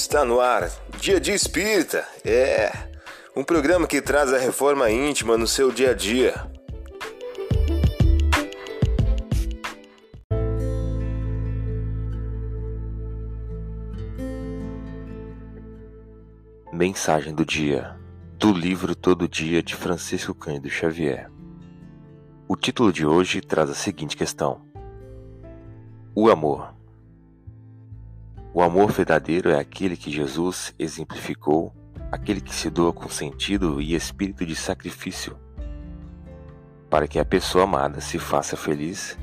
Está no ar, Dia de Espírita. É um programa que traz a reforma íntima no seu dia a dia. Mensagem do dia do livro Todo Dia de Francisco Cândido Xavier. O título de hoje traz a seguinte questão: O amor. O amor verdadeiro é aquele que Jesus exemplificou, aquele que se doa com sentido e espírito de sacrifício, para que a pessoa amada se faça feliz,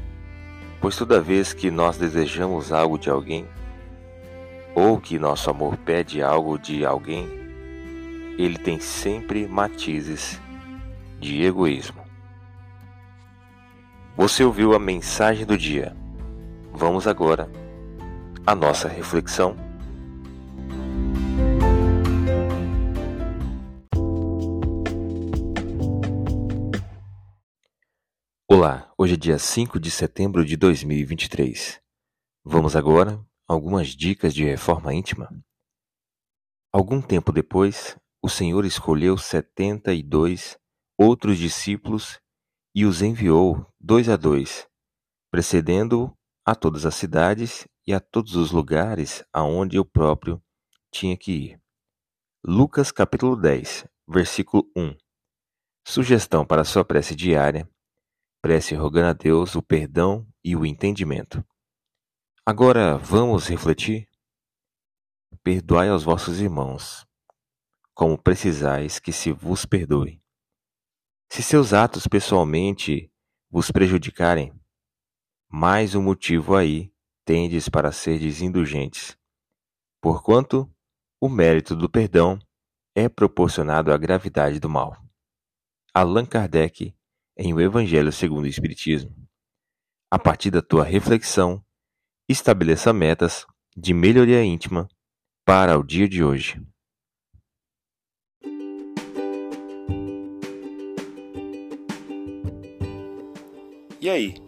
pois toda vez que nós desejamos algo de alguém, ou que nosso amor pede algo de alguém, ele tem sempre matizes de egoísmo. Você ouviu a mensagem do dia. Vamos agora a nossa reflexão. Olá, hoje é dia 5 de setembro de 2023. Vamos agora algumas dicas de reforma íntima. Algum tempo depois, o Senhor escolheu setenta e dois outros discípulos e os enviou dois a dois, precedendo-o a todas as cidades e a todos os lugares aonde eu próprio tinha que ir. Lucas capítulo 10, versículo 1. Sugestão para sua prece diária. Prece rogando a Deus o perdão e o entendimento. Agora vamos refletir? Perdoai aos vossos irmãos, como precisais que se vos perdoe. Se seus atos pessoalmente vos prejudicarem, mais um motivo aí tendes para serdes indulgentes, porquanto o mérito do perdão é proporcionado à gravidade do mal. Allan Kardec, em O Evangelho segundo o Espiritismo. A partir da tua reflexão, estabeleça metas de melhoria íntima para o dia de hoje. E aí,